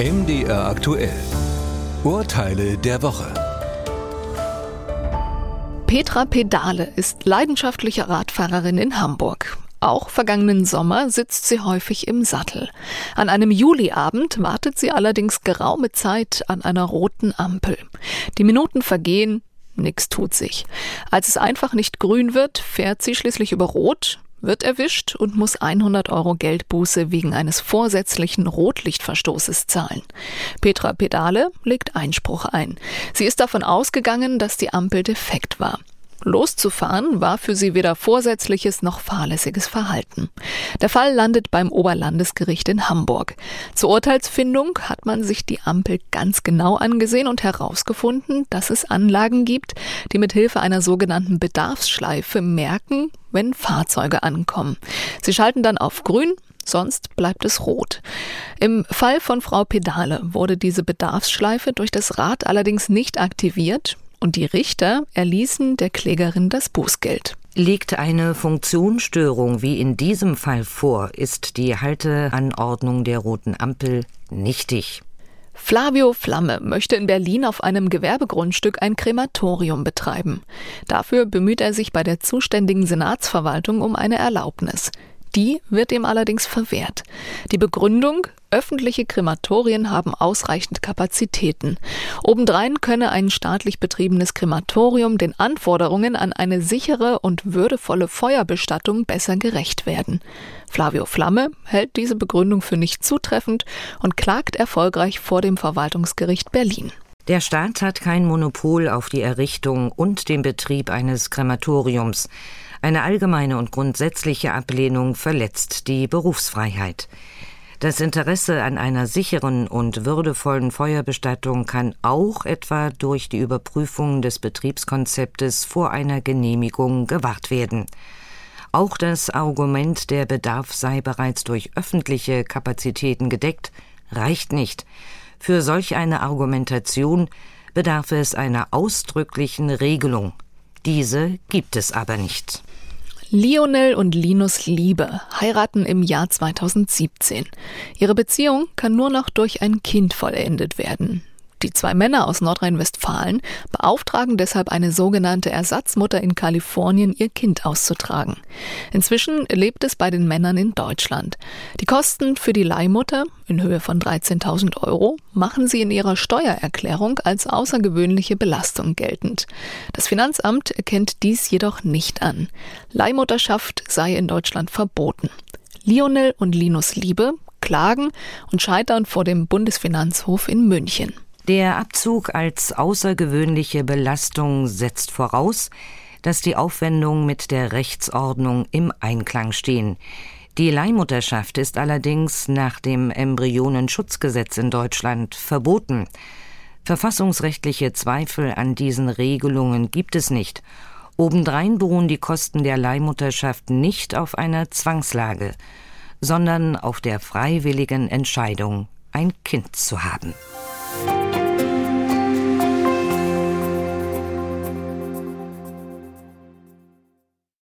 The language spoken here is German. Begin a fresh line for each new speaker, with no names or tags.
MDR aktuell. Urteile der Woche.
Petra Pedale ist leidenschaftliche Radfahrerin in Hamburg. Auch vergangenen Sommer sitzt sie häufig im Sattel. An einem Juliabend wartet sie allerdings geraume Zeit an einer roten Ampel. Die Minuten vergehen, nichts tut sich. Als es einfach nicht grün wird, fährt sie schließlich über Rot, wird erwischt und muss 100 Euro Geldbuße wegen eines vorsätzlichen Rotlichtverstoßes zahlen. Petra Pedale legt Einspruch ein. Sie ist davon ausgegangen, dass die Ampel defekt war. Loszufahren war für sie weder vorsätzliches noch fahrlässiges Verhalten. Der Fall landet beim Oberlandesgericht in Hamburg. Zur Urteilsfindung hat man sich die Ampel ganz genau angesehen und herausgefunden, dass es Anlagen gibt, die mit Hilfe einer sogenannten Bedarfsschleife merken, wenn Fahrzeuge ankommen. Sie schalten dann auf grün, sonst bleibt es rot. Im Fall von Frau Pedale wurde diese Bedarfsschleife durch das Rad allerdings nicht aktiviert und die Richter erließen der Klägerin das Bußgeld.
Liegt eine Funktionsstörung wie in diesem Fall vor, ist die Halteanordnung der roten Ampel nichtig.
Flavio Flamme möchte in Berlin auf einem Gewerbegrundstück ein Krematorium betreiben. Dafür bemüht er sich bei der zuständigen Senatsverwaltung um eine Erlaubnis. Die wird ihm allerdings verwehrt. Die Begründung, öffentliche Krematorien haben ausreichend Kapazitäten. Obendrein könne ein staatlich betriebenes Krematorium den Anforderungen an eine sichere und würdevolle Feuerbestattung besser gerecht werden. Flavio Flamme hält diese Begründung für nicht zutreffend und klagt erfolgreich vor dem Verwaltungsgericht Berlin.
Der Staat hat kein Monopol auf die Errichtung und den Betrieb eines Krematoriums. Eine allgemeine und grundsätzliche Ablehnung verletzt die Berufsfreiheit. Das Interesse an einer sicheren und würdevollen Feuerbestattung kann auch etwa durch die Überprüfung des Betriebskonzeptes vor einer Genehmigung gewahrt werden. Auch das Argument, der Bedarf sei bereits durch öffentliche Kapazitäten gedeckt, reicht nicht. Für solch eine Argumentation bedarf es einer ausdrücklichen Regelung. Diese gibt es aber nicht.
Lionel und Linus Liebe heiraten im Jahr 2017. Ihre Beziehung kann nur noch durch ein Kind vollendet werden. Die zwei Männer aus Nordrhein-Westfalen beauftragen deshalb eine sogenannte Ersatzmutter in Kalifornien, ihr Kind auszutragen. Inzwischen lebt es bei den Männern in Deutschland. Die Kosten für die Leihmutter in Höhe von 13.000 Euro machen sie in ihrer Steuererklärung als außergewöhnliche Belastung geltend. Das Finanzamt erkennt dies jedoch nicht an. Leihmutterschaft sei in Deutschland verboten. Lionel und Linus Liebe klagen und scheitern vor dem Bundesfinanzhof in München.
Der Abzug als außergewöhnliche Belastung setzt voraus, dass die Aufwendungen mit der Rechtsordnung im Einklang stehen. Die Leihmutterschaft ist allerdings nach dem Embryonenschutzgesetz in Deutschland verboten. Verfassungsrechtliche Zweifel an diesen Regelungen gibt es nicht. Obendrein beruhen die Kosten der Leihmutterschaft nicht auf einer Zwangslage, sondern auf der freiwilligen Entscheidung, ein Kind zu haben.